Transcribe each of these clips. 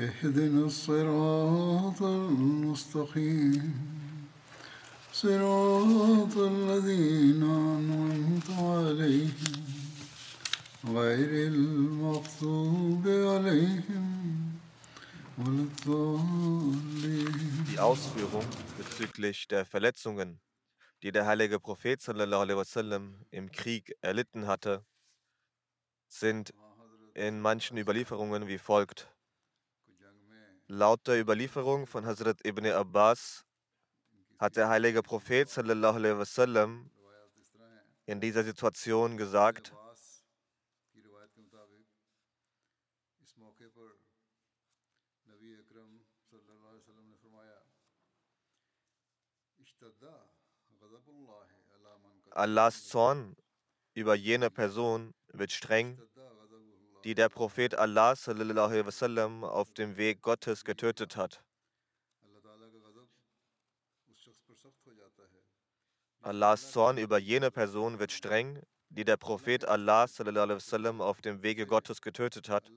اهدنا الصراط المستقيم صراط الذين أنعمت عليهم غير المغضوب عليهم ولا الضالين Die Ausführung bezüglich der Verletzungen, die der heilige Prophet sallallahu alaihi wasallam im Krieg erlitten hatte, sind in manchen Überlieferungen wie folgt. Laut der Überlieferung von Hazrat ibn Abbas hat der heilige Prophet wasallam, in dieser Situation gesagt, Allahs Zorn über jene Person wird streng die der Prophet Allah wasallam, auf dem Weg Gottes getötet hat. Allahs Zorn über jene Person wird streng, die der Prophet Allah wasallam, auf dem Wege Gottes getötet hat.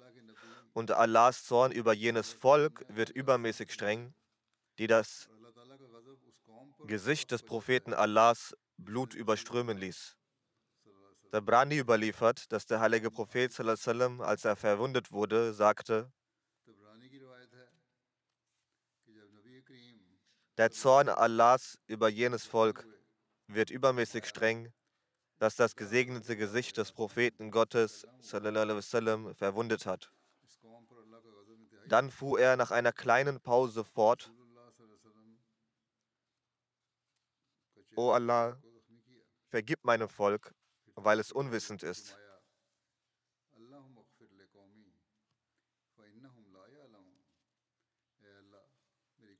Und Allahs Zorn über jenes Volk wird übermäßig streng, die das Gesicht des Propheten Allahs Blut überströmen ließ. Tabrani überliefert, dass der heilige Prophet, sallam, als er verwundet wurde, sagte, der Zorn Allahs über jenes Volk wird übermäßig streng, dass das gesegnete Gesicht des Propheten Gottes sallam, verwundet hat. Dann fuhr er nach einer kleinen Pause fort. O Allah, vergib meinem Volk, weil es unwissend ist.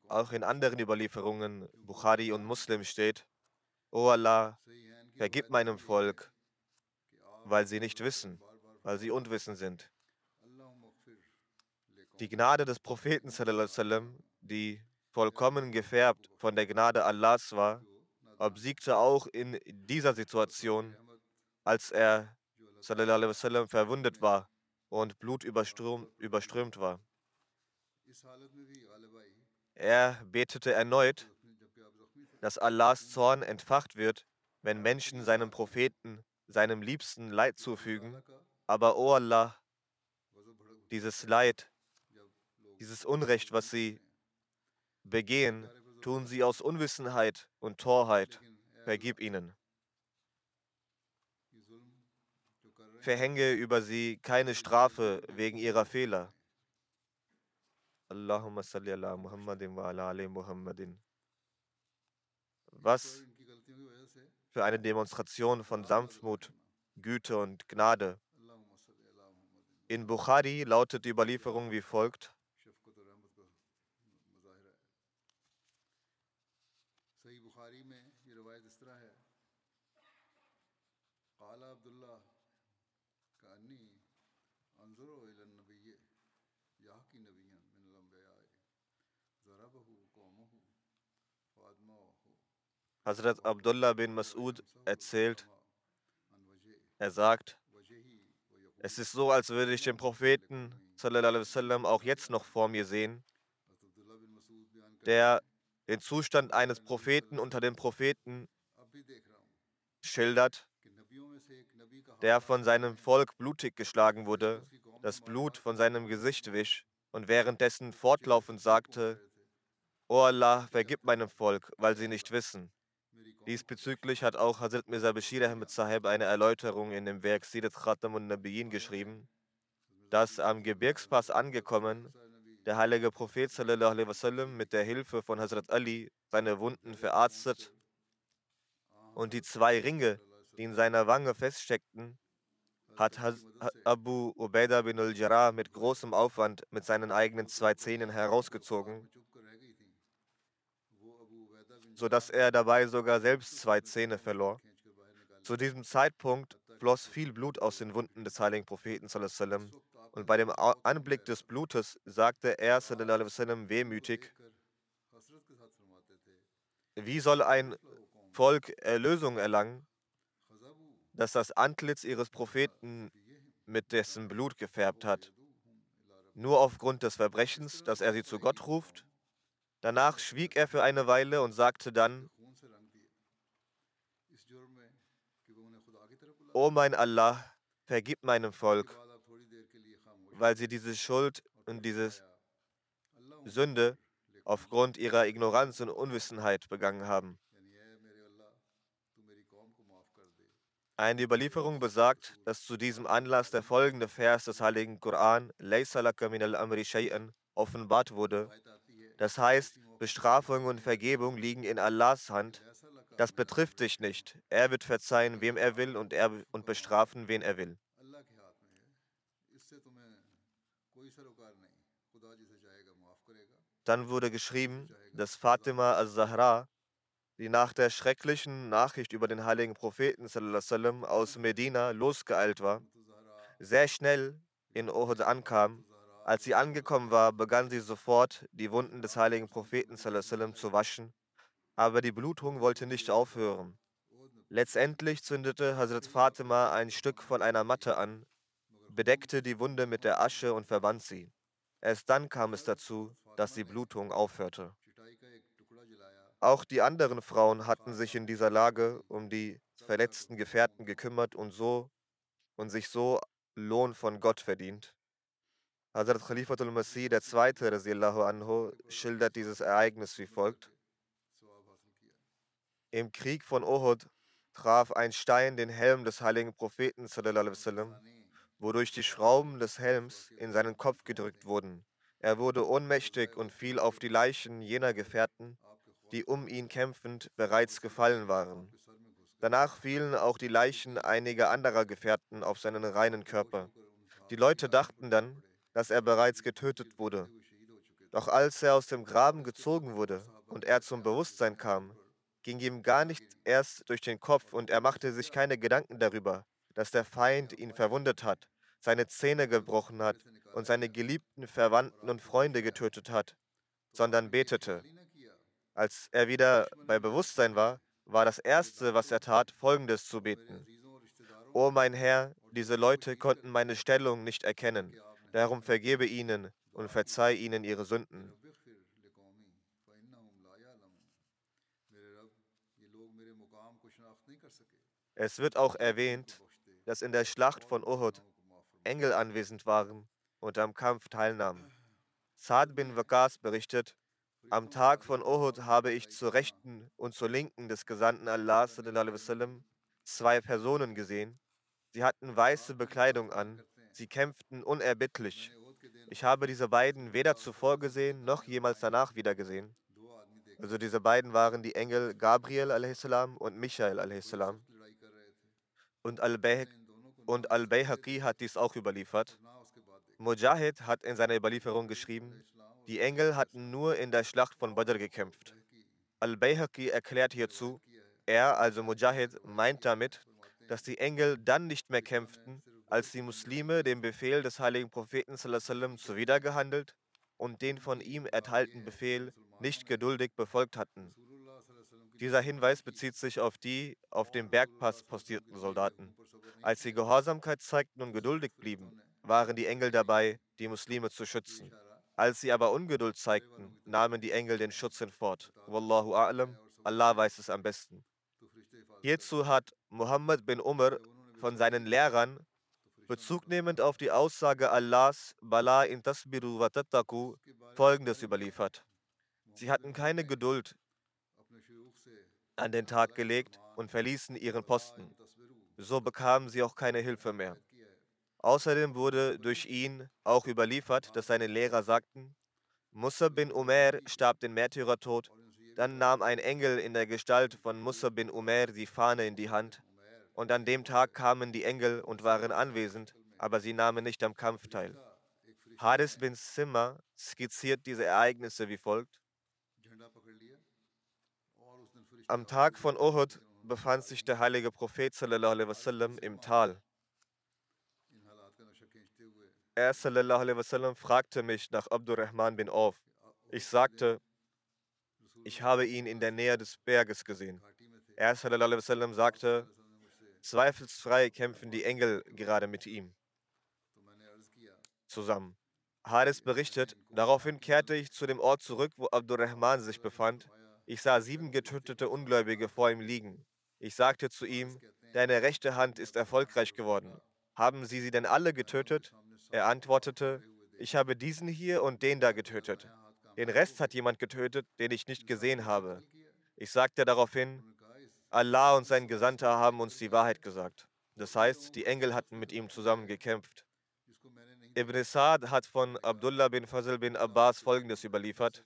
Auch in anderen Überlieferungen, Bukhari und Muslim steht, O Allah, vergib meinem Volk, weil sie nicht wissen, weil sie unwissend sind. Die Gnade des Propheten, die vollkommen gefärbt von der Gnade Allahs war, obsiegte auch in dieser Situation als er wasallam, verwundet war und Blut überströmt war. Er betete erneut, dass Allahs Zorn entfacht wird, wenn Menschen seinem Propheten, seinem Liebsten Leid zufügen. Aber o oh Allah, dieses Leid, dieses Unrecht, was sie begehen, tun sie aus Unwissenheit und Torheit. Vergib ihnen. verhänge über sie keine Strafe wegen ihrer Fehler. Allahumma salli ala Muhammadin wa ala ali Muhammadin. Was für eine Demonstration von Sanftmut, Güte und Gnade. In Bukhari lautet die Überlieferung wie folgt: Hazrat Abdullah bin Mas'ud erzählt, er sagt, es ist so, als würde ich den Propheten wasallam, auch jetzt noch vor mir sehen, der den Zustand eines Propheten unter den Propheten schildert, der von seinem Volk blutig geschlagen wurde, das Blut von seinem Gesicht wich und währenddessen fortlaufend sagte, O Allah, vergib meinem Volk, weil sie nicht wissen. Diesbezüglich hat auch Hazrat Mirza Bashir Ahmed Sahib eine Erläuterung in dem Werk Sirat Khatamun Nabiyin geschrieben, dass am Gebirgspass angekommen der heilige Prophet wasallam mit der Hilfe von Hazrat Ali seine Wunden verarztet und die zwei Ringe, die in seiner Wange feststeckten, hat Haz Abu Ubaidah bin al-Jarrah mit großem Aufwand mit seinen eigenen zwei Zähnen herausgezogen, sodass er dabei sogar selbst zwei Zähne verlor. Zu diesem Zeitpunkt floss viel Blut aus den Wunden des heiligen Propheten und bei dem Anblick des Blutes sagte er wehmütig, wie soll ein Volk Erlösung erlangen, das das Antlitz ihres Propheten mit dessen Blut gefärbt hat, nur aufgrund des Verbrechens, dass er sie zu Gott ruft? Danach schwieg er für eine Weile und sagte dann, O mein Allah, vergib meinem Volk, weil sie diese Schuld und diese Sünde aufgrund ihrer Ignoranz und Unwissenheit begangen haben. Eine Überlieferung besagt, dass zu diesem Anlass der folgende Vers des heiligen Koran, offenbart wurde. Das heißt, Bestrafung und Vergebung liegen in Allahs Hand. Das betrifft dich nicht. Er wird verzeihen, wem er will, und, er, und bestrafen, wen er will. Dann wurde geschrieben, dass Fatima al-Zahra, die nach der schrecklichen Nachricht über den heiligen Propheten sallam, aus Medina losgeeilt war, sehr schnell in Uhud ankam. Als sie angekommen war, begann sie sofort, die Wunden des heiligen Propheten zu waschen, aber die Blutung wollte nicht aufhören. Letztendlich zündete Hazrat Fatima ein Stück von einer Matte an, bedeckte die Wunde mit der Asche und verband sie. Erst dann kam es dazu, dass die Blutung aufhörte. Auch die anderen Frauen hatten sich in dieser Lage um die verletzten Gefährten gekümmert und so und sich so Lohn von Gott verdient. Hazrat Khalifatul Masih II. Anhu schildert dieses Ereignis wie folgt. Im Krieg von Uhud traf ein Stein den Helm des heiligen Propheten sallam, wodurch die Schrauben des Helms in seinen Kopf gedrückt wurden. Er wurde ohnmächtig und fiel auf die Leichen jener Gefährten, die um ihn kämpfend bereits gefallen waren. Danach fielen auch die Leichen einiger anderer Gefährten auf seinen reinen Körper. Die Leute dachten dann, dass er bereits getötet wurde. Doch als er aus dem Graben gezogen wurde und er zum Bewusstsein kam, ging ihm gar nicht erst durch den Kopf und er machte sich keine Gedanken darüber, dass der Feind ihn verwundet hat seine Zähne gebrochen hat und seine geliebten Verwandten und Freunde getötet hat, sondern betete. Als er wieder bei Bewusstsein war, war das Erste, was er tat, folgendes zu beten. O mein Herr, diese Leute konnten meine Stellung nicht erkennen, darum vergebe ihnen und verzeih ihnen ihre Sünden. Es wird auch erwähnt, dass in der Schlacht von Uhud Engel anwesend waren und am Kampf teilnahmen. Saad bin Waqas berichtet, am Tag von Uhud habe ich zur Rechten und zur Linken des Gesandten Allah zwei Personen gesehen. Sie hatten weiße Bekleidung an, sie kämpften unerbittlich. Ich habe diese beiden weder zuvor gesehen, noch jemals danach wieder gesehen. Also diese beiden waren die Engel Gabriel a.s. und Michael a.s. Und Al-Bayhaq und Al-Bayhaqi hat dies auch überliefert. Mujahid hat in seiner Überlieferung geschrieben, die Engel hatten nur in der Schlacht von Badr gekämpft. Al-Bayhaqi erklärt hierzu, er, also Mujahid, meint damit, dass die Engel dann nicht mehr kämpften, als die Muslime dem Befehl des heiligen Propheten zuwidergehandelt und den von ihm erteilten Befehl nicht geduldig befolgt hatten. Dieser Hinweis bezieht sich auf die auf dem Bergpass postierten Soldaten. Als sie Gehorsamkeit zeigten und geduldig blieben, waren die Engel dabei, die Muslime zu schützen. Als sie aber Ungeduld zeigten, nahmen die Engel den Schutz hinfort. Wallahu a'lam, Allah weiß es am besten. Hierzu hat Muhammad bin Umar von seinen Lehrern bezugnehmend auf die Aussage Allahs Bala in Tasbiru wa Tattaku folgendes überliefert. Sie hatten keine Geduld an den Tag gelegt und verließen ihren Posten. So bekamen sie auch keine Hilfe mehr. Außerdem wurde durch ihn auch überliefert, dass seine Lehrer sagten, Musa bin Umer starb den Märtyrertod, dann nahm ein Engel in der Gestalt von Musa bin Umer die Fahne in die Hand, und an dem Tag kamen die Engel und waren anwesend, aber sie nahmen nicht am Kampf teil. Haris bin Simma skizziert diese Ereignisse wie folgt. Am Tag von Uhud befand sich der heilige Prophet wasallam, im Tal. Er wasallam, fragte mich nach Abdurrahman bin Auf. Ich sagte, ich habe ihn in der Nähe des Berges gesehen. Er wasallam, sagte, zweifelsfrei kämpfen die Engel gerade mit ihm zusammen. Haris berichtet, daraufhin kehrte ich zu dem Ort zurück, wo Abdurrahman sich befand. Ich sah sieben getötete Ungläubige vor ihm liegen. Ich sagte zu ihm, deine rechte Hand ist erfolgreich geworden. Haben Sie sie denn alle getötet? Er antwortete, ich habe diesen hier und den da getötet. Den Rest hat jemand getötet, den ich nicht gesehen habe. Ich sagte daraufhin, Allah und sein Gesandter haben uns die Wahrheit gesagt. Das heißt, die Engel hatten mit ihm zusammen gekämpft. Ibn Sa'd hat von Abdullah bin Fazl bin Abbas folgendes überliefert.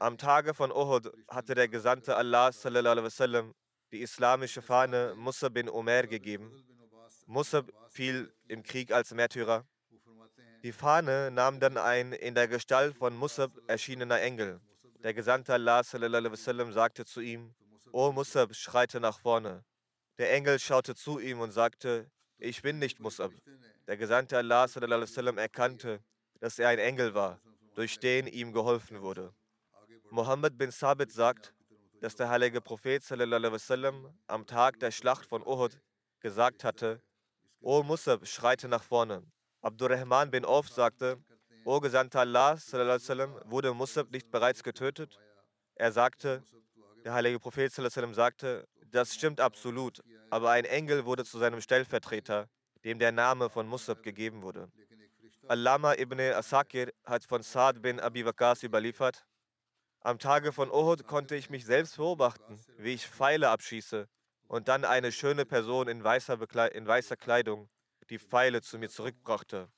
Am Tage von Uhud hatte der Gesandte Allah sallam, die islamische Fahne Musa bin Umar gegeben. Musa fiel im Krieg als Märtyrer. Die Fahne nahm dann ein in der Gestalt von Musab erschienener Engel. Der Gesandte Allah sallam, sagte zu ihm, O Musab, schreite nach vorne. Der Engel schaute zu ihm und sagte, ich bin nicht Musab. Der Gesandte Allah sallam, erkannte, dass er ein Engel war, durch den ihm geholfen wurde. Mohammed bin Sabit sagt, dass der heilige Prophet sallam, am Tag der Schlacht von Uhud gesagt hatte, O Musab, schreite nach vorne. Abdurrahman bin Auf sagte, O Gesandter Allah sallam, wurde Musab nicht bereits getötet? Er sagte, der heilige Prophet sagte, das stimmt absolut, aber ein Engel wurde zu seinem Stellvertreter dem der Name von Musab gegeben wurde. Allama ibn Asakir hat von Saad bin Abi Waqas überliefert, am Tage von Uhud konnte ich mich selbst beobachten, wie ich Pfeile abschieße und dann eine schöne Person in weißer, in weißer Kleidung die Pfeile zu mir zurückbrachte.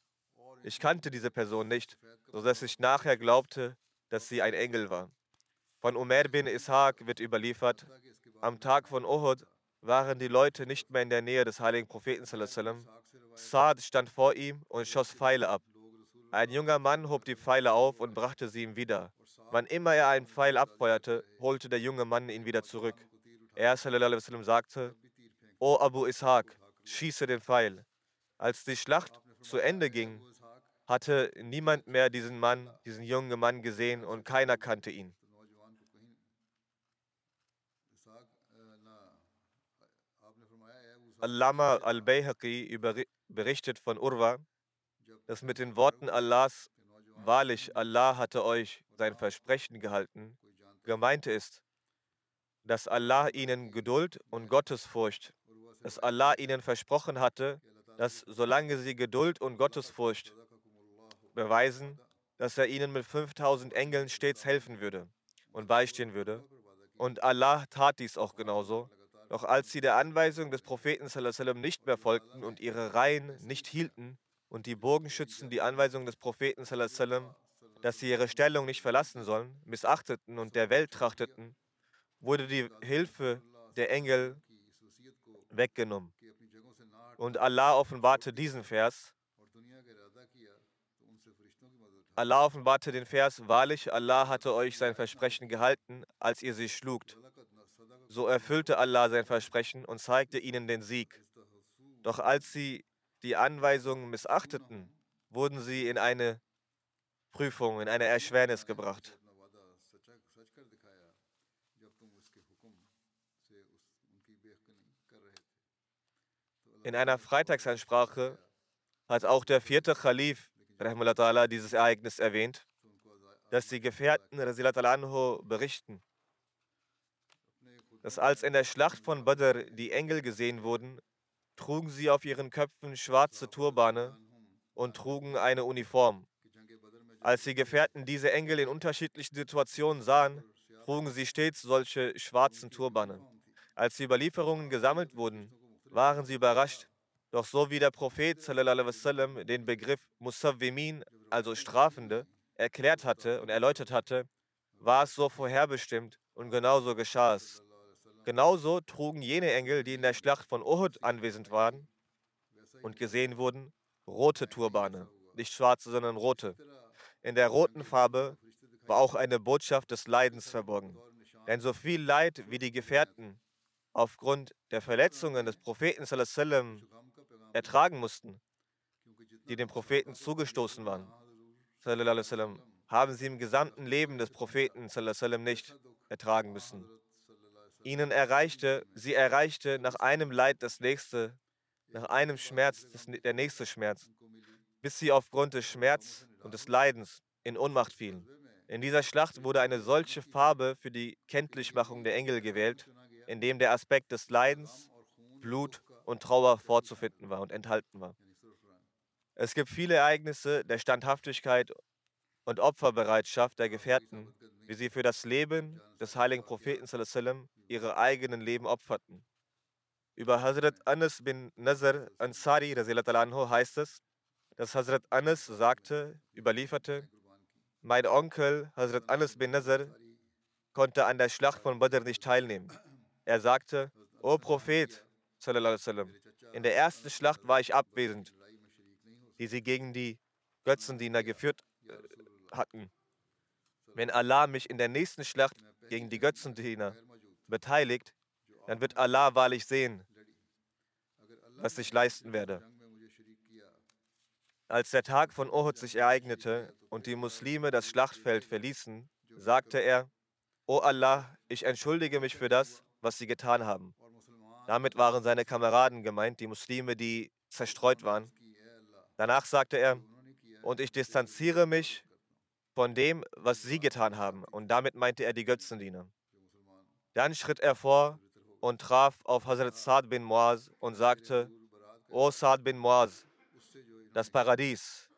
Ich kannte diese Person nicht, sodass ich nachher glaubte, dass sie ein Engel war. Von Umar bin Ishaq wird überliefert, am Tag von Uhud waren die Leute nicht mehr in der Nähe des heiligen Propheten. Saad stand vor ihm und schoss Pfeile ab. Ein junger Mann hob die Pfeile auf und brachte sie ihm wieder. Wann immer er einen Pfeil abfeuerte, holte der junge Mann ihn wieder zurück. Er sagte, O Abu Ishaq, schieße den Pfeil. Als die Schlacht zu Ende ging, hatte niemand mehr diesen Mann, diesen jungen Mann gesehen und keiner kannte ihn. Allama al-Bayhaqi berichtet von Urwa, dass mit den Worten Allahs, wahrlich, Allah hatte euch sein Versprechen gehalten, gemeint ist, dass Allah ihnen Geduld und Gottesfurcht, dass Allah ihnen versprochen hatte, dass solange sie Geduld und Gottesfurcht beweisen, dass er ihnen mit 5000 Engeln stets helfen würde und beistehen würde. Und Allah tat dies auch genauso. Doch als sie der Anweisung des Propheten nicht mehr folgten und ihre Reihen nicht hielten und die Bogenschützen die Anweisung des Propheten, dass sie ihre Stellung nicht verlassen sollen, missachteten und der Welt trachteten, wurde die Hilfe der Engel weggenommen. Und Allah offenbarte diesen Vers. Allah offenbarte den Vers, wahrlich, Allah hatte euch sein Versprechen gehalten, als ihr sie schlugt. So erfüllte Allah sein Versprechen und zeigte ihnen den Sieg. Doch als sie die Anweisungen missachteten, wurden sie in eine Prüfung, in eine Erschwernis gebracht. In einer Freitagsansprache hat auch der vierte Khalif dieses Ereignis erwähnt, dass die Gefährten anhu berichten, dass als in der Schlacht von Badr die Engel gesehen wurden, trugen sie auf ihren Köpfen schwarze Turbane und trugen eine Uniform. Als die Gefährten diese Engel in unterschiedlichen Situationen sahen, trugen sie stets solche schwarzen Turbane. Als die Überlieferungen gesammelt wurden, waren sie überrascht. Doch so wie der Prophet sallam, den Begriff Musawwimin, also Strafende, erklärt hatte und erläutert hatte, war es so vorherbestimmt und genauso geschah es. Genauso trugen jene Engel, die in der Schlacht von Uhud anwesend waren und gesehen wurden, rote Turbane, nicht schwarze, sondern rote. In der roten Farbe war auch eine Botschaft des Leidens verborgen. Denn so viel Leid wie die Gefährten aufgrund der Verletzungen des Propheten sallam, ertragen mussten, die dem Propheten zugestoßen waren, sallam, haben sie im gesamten Leben des Propheten sallam, nicht ertragen müssen. Ihnen erreichte, sie erreichte nach einem Leid das nächste, nach einem Schmerz das, der nächste Schmerz, bis sie aufgrund des Schmerz und des Leidens in Ohnmacht fielen. In dieser Schlacht wurde eine solche Farbe für die Kenntlichmachung der Engel gewählt, in dem der Aspekt des Leidens, Blut und Trauer vorzufinden war und enthalten war. Es gibt viele Ereignisse der Standhaftigkeit und Opferbereitschaft der Gefährten, wie sie für das Leben des heiligen Propheten ihre eigenen Leben opferten. Über Hazrat Anas bin Nazar Ansari heißt es, dass Hazrat Anas sagte, überlieferte, mein Onkel Hazrat Anas bin Nazar konnte an der Schlacht von Badr nicht teilnehmen. Er sagte, O Prophet, in der ersten Schlacht war ich abwesend, die sie gegen die Götzendiener geführt äh, hatten. Wenn Allah mich in der nächsten Schlacht gegen die Götzendiener beteiligt, dann wird Allah wahrlich sehen, was ich leisten werde. Als der Tag von Uhud sich ereignete und die Muslime das Schlachtfeld verließen, sagte er, O Allah, ich entschuldige mich für das, was sie getan haben. Damit waren seine Kameraden gemeint, die Muslime, die zerstreut waren. Danach sagte er, und ich distanziere mich von dem, was sie getan haben. Und damit meinte er die Götzendiener. Dann schritt er vor und traf auf Hazrat Saad bin Muaz und sagte, O Saad bin Muaz, das Paradies.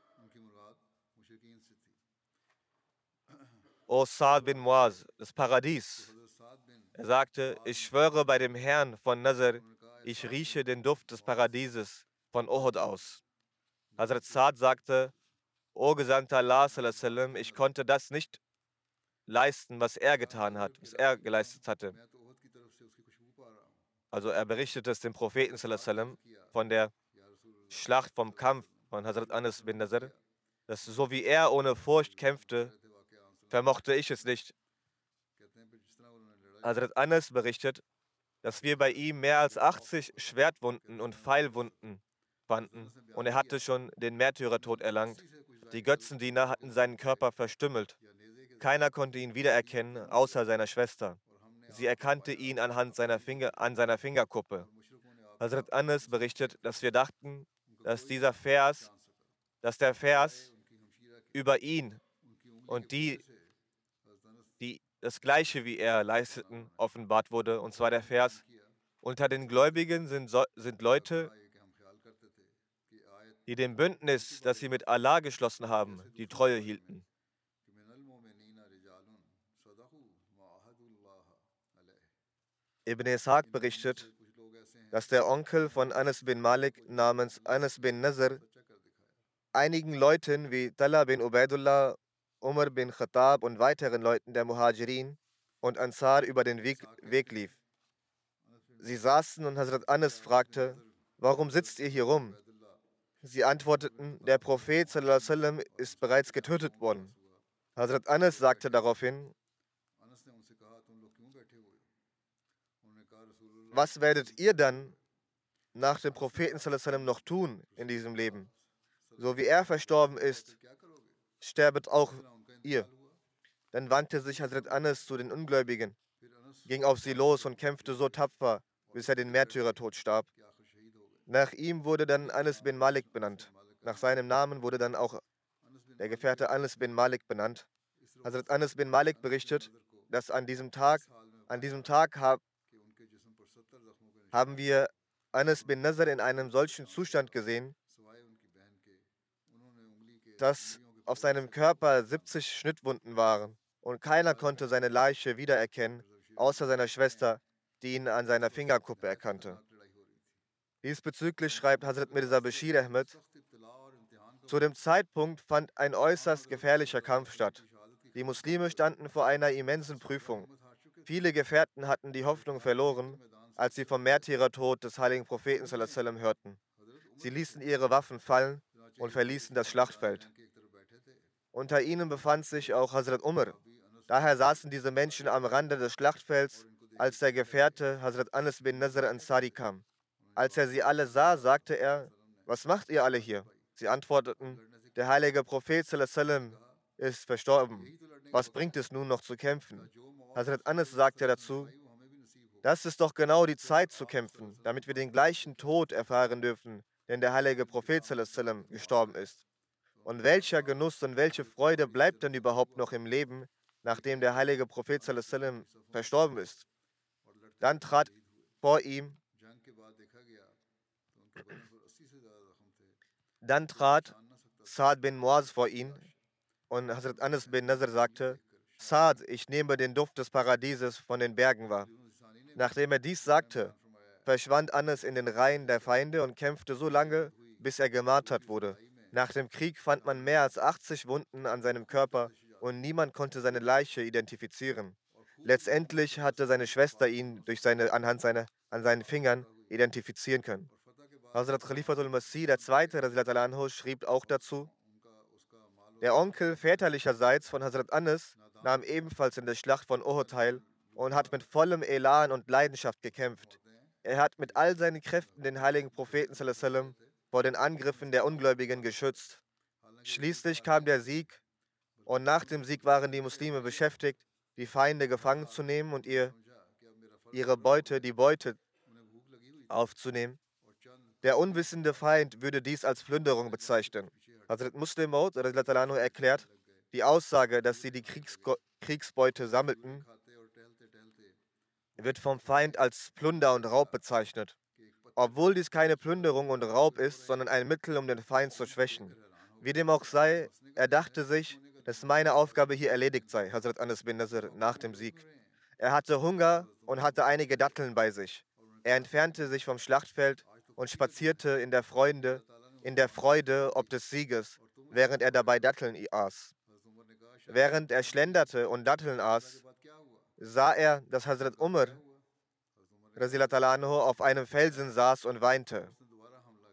O Saad bin Muaz, das Paradies. Er sagte, ich schwöre bei dem Herrn von Nazar, ich rieche den Duft des Paradieses von Uhud aus. Hazrat Saad sagte, O Gesandter Allah, ich konnte das nicht leisten, was er getan hat, was er geleistet hatte. Also er berichtete es dem Propheten von der Schlacht vom Kampf von Hazrat Anas bin Nazar, dass so wie er ohne Furcht kämpfte, vermochte ich es nicht. Hazrat Anas berichtet, dass wir bei ihm mehr als 80 Schwertwunden und Pfeilwunden fanden und er hatte schon den Märtyrertod erlangt. Die Götzendiener hatten seinen Körper verstümmelt. Keiner konnte ihn wiedererkennen, außer seiner Schwester. Sie erkannte ihn anhand seiner Finger, an seiner Fingerkuppe. Hazrat Anas berichtet, dass wir dachten, dass dieser Vers, dass der Vers über ihn und die, die das Gleiche wie er leisteten, offenbart wurde. Und zwar der Vers, unter den Gläubigen sind, sind Leute, die dem Bündnis, das sie mit Allah geschlossen haben, die Treue hielten. Ibn Ishaq berichtet, dass der Onkel von Anas bin Malik namens Anas bin Nazar einigen Leuten wie Talha bin Ubaidullah, Umar bin Khattab und weiteren Leuten der Muhajirin und Ansar über den Weg, Weg lief. Sie saßen und Hazrat Anas fragte, warum sitzt ihr hier rum? Sie antworteten, der Prophet sallam, ist bereits getötet worden. Hazrat Anas sagte daraufhin, was werdet ihr dann nach dem Propheten sallam, noch tun in diesem Leben? So wie er verstorben ist, sterbet auch ihr. Dann wandte sich Hazrat Anas zu den Ungläubigen, ging auf sie los und kämpfte so tapfer, bis er den Märtyrertod starb. Nach ihm wurde dann Anas bin Malik benannt. Nach seinem Namen wurde dann auch der Gefährte Anas bin Malik benannt. Hazrat Anas bin Malik berichtet, dass an diesem Tag, an diesem Tag hab, haben wir Anas bin Nazar in einem solchen Zustand gesehen, dass auf seinem Körper 70 Schnittwunden waren und keiner konnte seine Leiche wiedererkennen, außer seiner Schwester, die ihn an seiner Fingerkuppe erkannte. Diesbezüglich schreibt Hazrat Mirza Bashir Ahmed, zu dem Zeitpunkt fand ein äußerst gefährlicher Kampf statt. Die Muslime standen vor einer immensen Prüfung. Viele Gefährten hatten die Hoffnung verloren, als sie vom Märtyrertod des heiligen Propheten sallam, hörten. Sie ließen ihre Waffen fallen und verließen das Schlachtfeld. Unter ihnen befand sich auch Hazrat Umar. Daher saßen diese Menschen am Rande des Schlachtfelds, als der Gefährte Hazrat Anas bin Nazar Ansari kam. Als er sie alle sah, sagte er, was macht ihr alle hier? Sie antworteten, der heilige Prophet ist verstorben. Was bringt es nun noch zu kämpfen? Hazrat Anas sagte dazu, das ist doch genau die Zeit zu kämpfen, damit wir den gleichen Tod erfahren dürfen, denn der heilige Prophet gestorben ist. Und welcher Genuss und welche Freude bleibt denn überhaupt noch im Leben, nachdem der heilige Prophet verstorben ist? Dann trat vor ihm dann trat Saad bin Muaz vor ihn und Hazrat Anas bin Nazar sagte, Saad, ich nehme den Duft des Paradieses von den Bergen wahr. Nachdem er dies sagte, verschwand Anas in den Reihen der Feinde und kämpfte so lange, bis er gemartert wurde. Nach dem Krieg fand man mehr als 80 Wunden an seinem Körper und niemand konnte seine Leiche identifizieren. Letztendlich hatte seine Schwester ihn durch seine, anhand seiner, an seinen Fingern identifizieren können. Hazrat Khalifatul Masih, der zweite schrieb auch dazu, der Onkel väterlicherseits von Hazrat Anas nahm ebenfalls in der Schlacht von Uhud teil und hat mit vollem Elan und Leidenschaft gekämpft. Er hat mit all seinen Kräften den heiligen Propheten sallam, vor den Angriffen der Ungläubigen geschützt. Schließlich kam der Sieg und nach dem Sieg waren die Muslime beschäftigt, die Feinde gefangen zu nehmen und ihr, ihre Beute, die Beute aufzunehmen. Der unwissende Feind würde dies als Plünderung bezeichnen. Hazrat Muslim Maud erklärt, die Aussage, dass sie die Kriegsgo Kriegsbeute sammelten, wird vom Feind als Plunder und Raub bezeichnet. Obwohl dies keine Plünderung und Raub ist, sondern ein Mittel, um den Feind zu schwächen. Wie dem auch sei, er dachte sich, dass meine Aufgabe hier erledigt sei, Hazrat Anas bin Nasr, nach dem Sieg. Er hatte Hunger und hatte einige Datteln bei sich. Er entfernte sich vom Schlachtfeld und spazierte in der Freude, in der Freude ob des Sieges, während er dabei Datteln aß. Während er schlenderte und Datteln aß, sah er, dass Hazrat Umar auf einem Felsen saß und weinte.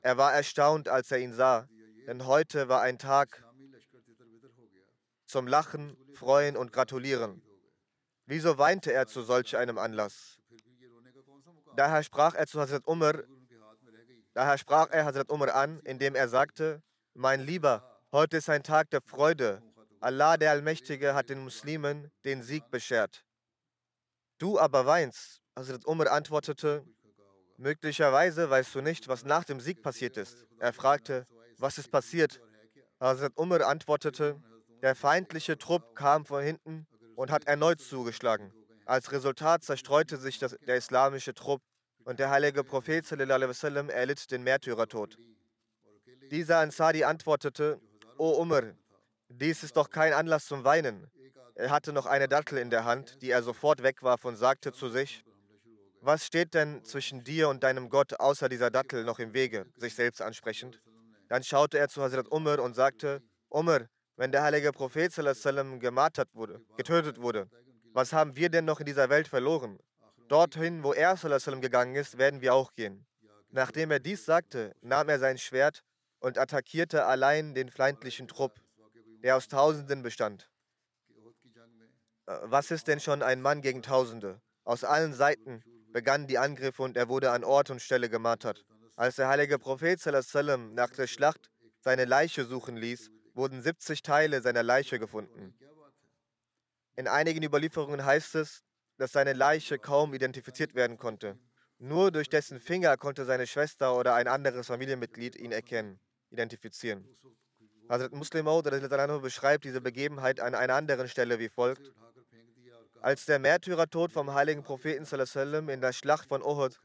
Er war erstaunt, als er ihn sah, denn heute war ein Tag zum Lachen, Freuen und Gratulieren. Wieso weinte er zu solch einem Anlass? Daher sprach er zu Hazrat Umar, Daher sprach er Hazrat Umar an, indem er sagte, mein Lieber, heute ist ein Tag der Freude. Allah der Allmächtige hat den Muslimen den Sieg beschert. Du aber weinst. Hazrat Umar antwortete, möglicherweise weißt du nicht, was nach dem Sieg passiert ist. Er fragte, was ist passiert? Hazrat Umar antwortete, der feindliche Trupp kam von hinten und hat erneut zugeschlagen. Als Resultat zerstreute sich das, der islamische Trupp und der heilige Prophet sallam, erlitt den Märtyrertod. Dieser Ansari antwortete, O Umar, dies ist doch kein Anlass zum Weinen. Er hatte noch eine Dattel in der Hand, die er sofort wegwarf und sagte zu sich, was steht denn zwischen dir und deinem Gott außer dieser Dattel noch im Wege, sich selbst ansprechend? Dann schaute er zu Hazrat Umar und sagte, Umar, wenn der heilige Prophet sallam, gemartert wurde, getötet wurde, was haben wir denn noch in dieser Welt verloren? Dorthin, wo er sallam, gegangen ist, werden wir auch gehen. Nachdem er dies sagte, nahm er sein Schwert und attackierte allein den feindlichen Trupp, der aus Tausenden bestand. Äh, was ist denn schon ein Mann gegen Tausende? Aus allen Seiten begannen die Angriffe und er wurde an Ort und Stelle gemartert. Als der heilige Prophet sallam, nach der Schlacht seine Leiche suchen ließ, wurden 70 Teile seiner Leiche gefunden. In einigen Überlieferungen heißt es, dass seine Leiche kaum identifiziert werden konnte. Nur durch dessen Finger konnte seine Schwester oder ein anderes Familienmitglied ihn erkennen, identifizieren. Hazrat Muslim Maud beschreibt diese Begebenheit an einer anderen Stelle wie folgt. Als der Märtyrertod vom heiligen Propheten in der Schlacht von Uhud,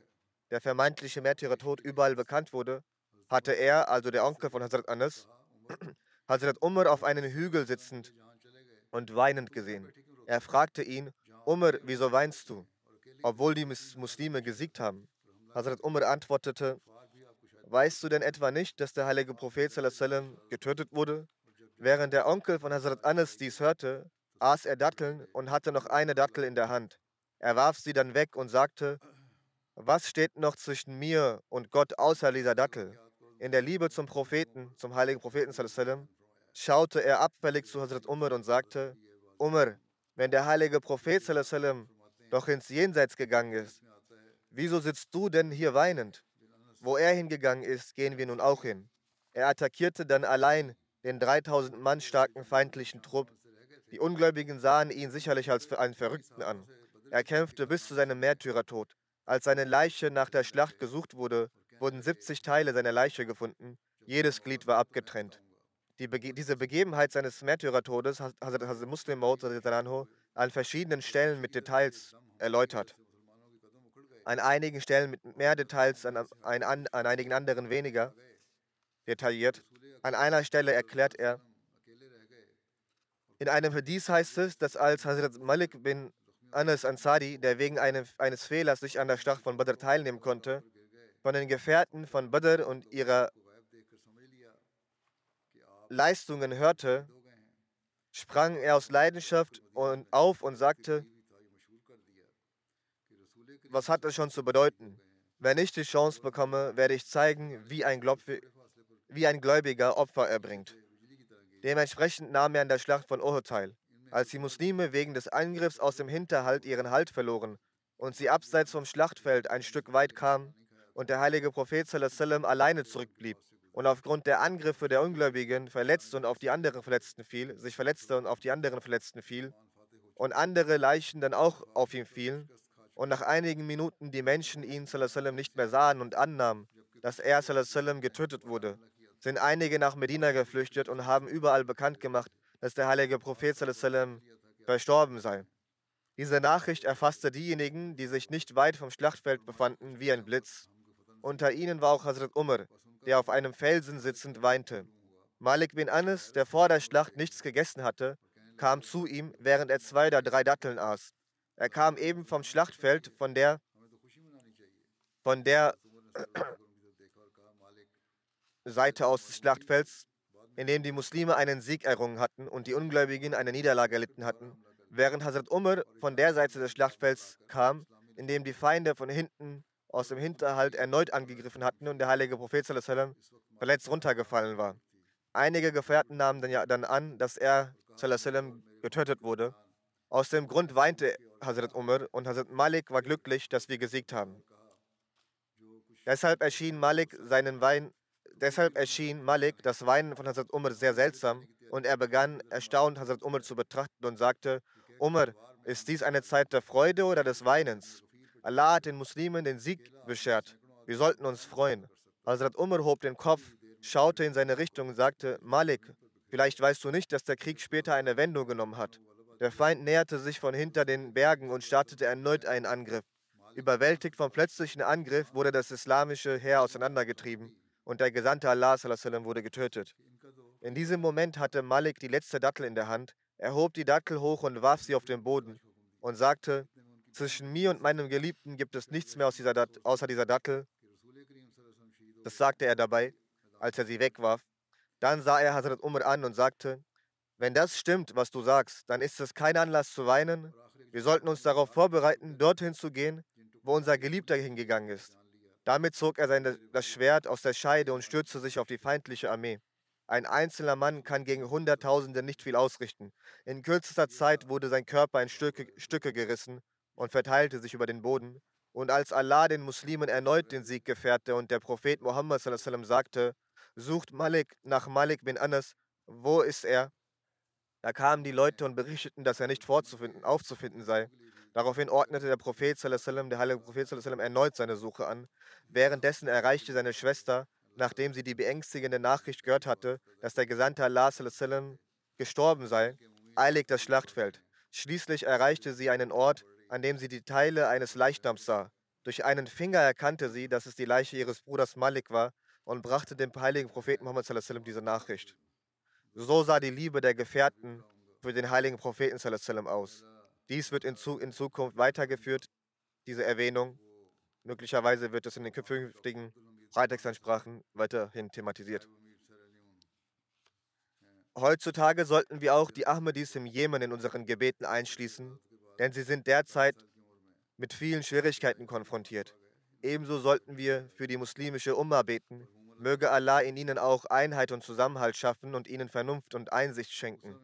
der vermeintliche Märtyrertod überall bekannt wurde, hatte er, also der Onkel von Hazrat Anas, Hazrat Umar auf einem Hügel sitzend und weinend gesehen. Er fragte ihn, Umar, wieso weinst du, obwohl die Muslime gesiegt haben? Hazrat Umar antwortete, weißt du denn etwa nicht, dass der heilige Prophet sallam, getötet wurde? Während der Onkel von Hazrat Anas dies hörte, aß er Datteln und hatte noch eine Dattel in der Hand. Er warf sie dann weg und sagte, was steht noch zwischen mir und Gott außer dieser Dattel? In der Liebe zum Propheten, zum heiligen Propheten, sallam, schaute er abfällig zu Hazrat Umar und sagte, Umar, wenn der heilige Prophet sallam, doch ins Jenseits gegangen ist, wieso sitzt du denn hier weinend? Wo er hingegangen ist, gehen wir nun auch hin. Er attackierte dann allein den 3000 Mann starken feindlichen Trupp. Die Ungläubigen sahen ihn sicherlich als einen Verrückten an. Er kämpfte bis zu seinem Märtyrertod. Als seine Leiche nach der Schlacht gesucht wurde, wurden 70 Teile seiner Leiche gefunden. Jedes Glied war abgetrennt. Die Bege diese Begebenheit seines Märtyrertodes hat Hazrat Muslim Maud an verschiedenen Stellen mit Details erläutert. An einigen Stellen mit mehr Details, an, an, an einigen anderen weniger detailliert. An einer Stelle erklärt er, in einem Hadith heißt es, dass als Hazrat Malik bin Anas Ansari, der wegen einem, eines Fehlers nicht an der Schlacht von Badr teilnehmen konnte, von den Gefährten von Badr und ihrer Leistungen hörte, sprang er aus Leidenschaft und auf und sagte, was hat das schon zu bedeuten? Wenn ich die Chance bekomme, werde ich zeigen, wie ein, wie ein Gläubiger Opfer erbringt. Dementsprechend nahm er an der Schlacht von Uhud teil. Als die Muslime wegen des Angriffs aus dem Hinterhalt ihren Halt verloren und sie abseits vom Schlachtfeld ein Stück weit kamen und der heilige Prophet sallam, alleine zurückblieb und aufgrund der Angriffe der Ungläubigen verletzt und auf die anderen Verletzten fiel, sich verletzte und auf die anderen Verletzten fiel und andere Leichen dann auch auf ihn fielen und nach einigen Minuten die Menschen ihn sallam, nicht mehr sahen und annahmen, dass er sallam, getötet wurde, sind einige nach Medina geflüchtet und haben überall bekannt gemacht, dass der heilige Prophet sallam, verstorben sei. Diese Nachricht erfasste diejenigen, die sich nicht weit vom Schlachtfeld befanden, wie ein Blitz. Unter ihnen war auch Hazrat Umar, der auf einem Felsen sitzend weinte. Malik bin Anas, der vor der Schlacht nichts gegessen hatte, kam zu ihm, während er zwei oder drei Datteln aß. Er kam eben vom Schlachtfeld, von der, von der Seite aus des Schlachtfelds, in dem die Muslime einen Sieg errungen hatten und die Ungläubigen eine Niederlage erlitten hatten, während Hazrat Umar von der Seite des Schlachtfelds kam, in dem die Feinde von hinten aus dem Hinterhalt erneut angegriffen hatten und der heilige Prophet sallam, verletzt runtergefallen war. Einige Gefährten nahmen dann, an, dass er sallam, getötet wurde. Aus dem Grund weinte Hazrat Umar und Hazrat Malik war glücklich, dass wir gesiegt haben. Deshalb erschien Malik seinen Wein, deshalb erschien Malik das Weinen von Hazrat Umar sehr seltsam und er begann erstaunt Hazrat Umar zu betrachten und sagte, Umar, ist dies eine Zeit der Freude oder des Weinens? Allah hat den Muslimen den Sieg beschert. Wir sollten uns freuen. Hazrat Umar hob den Kopf, schaute in seine Richtung und sagte, Malik, vielleicht weißt du nicht, dass der Krieg später eine Wendung genommen hat. Der Feind näherte sich von hinter den Bergen und startete erneut einen Angriff. Überwältigt vom plötzlichen Angriff wurde das islamische Heer auseinandergetrieben und der Gesandte Allah wurde getötet. In diesem Moment hatte Malik die letzte Dattel in der Hand. Er hob die Dattel hoch und warf sie auf den Boden und sagte, zwischen mir und meinem Geliebten gibt es nichts mehr außer dieser Dattel. Das sagte er dabei, als er sie wegwarf. Dann sah er Hazrat Umar an und sagte, wenn das stimmt, was du sagst, dann ist es kein Anlass zu weinen. Wir sollten uns darauf vorbereiten, dorthin zu gehen, wo unser Geliebter hingegangen ist. Damit zog er seine, das Schwert aus der Scheide und stürzte sich auf die feindliche Armee. Ein einzelner Mann kann gegen Hunderttausende nicht viel ausrichten. In kürzester Zeit wurde sein Körper in Stücke, Stücke gerissen und verteilte sich über den Boden. Und als Allah den Muslimen erneut den Sieg gewährte und der Prophet Muhammad sagte, sucht Malik nach Malik bin Anas, wo ist er? Da kamen die Leute und berichteten, dass er nicht vorzufinden, aufzufinden sei. Daraufhin ordnete der Prophet, der heilige Prophet erneut seine Suche an. Währenddessen erreichte seine Schwester, nachdem sie die beängstigende Nachricht gehört hatte, dass der Gesandte Allah gestorben sei, eilig das Schlachtfeld. Schließlich erreichte sie einen Ort, an dem sie die Teile eines Leichnams sah. Durch einen Finger erkannte sie, dass es die Leiche ihres Bruders Malik war und brachte dem heiligen Propheten Muhammad diese Nachricht. So sah die Liebe der Gefährten für den heiligen Propheten aus. Dies wird in, in Zukunft weitergeführt, diese Erwähnung. Möglicherweise wird es in den künftigen Freitagsansprachen weiterhin thematisiert. Heutzutage sollten wir auch die Ahmadis im Jemen in unseren Gebeten einschließen, denn sie sind derzeit mit vielen Schwierigkeiten konfrontiert. Ebenso sollten wir für die muslimische Umma beten. Möge Allah in ihnen auch Einheit und Zusammenhalt schaffen und ihnen Vernunft und Einsicht schenken.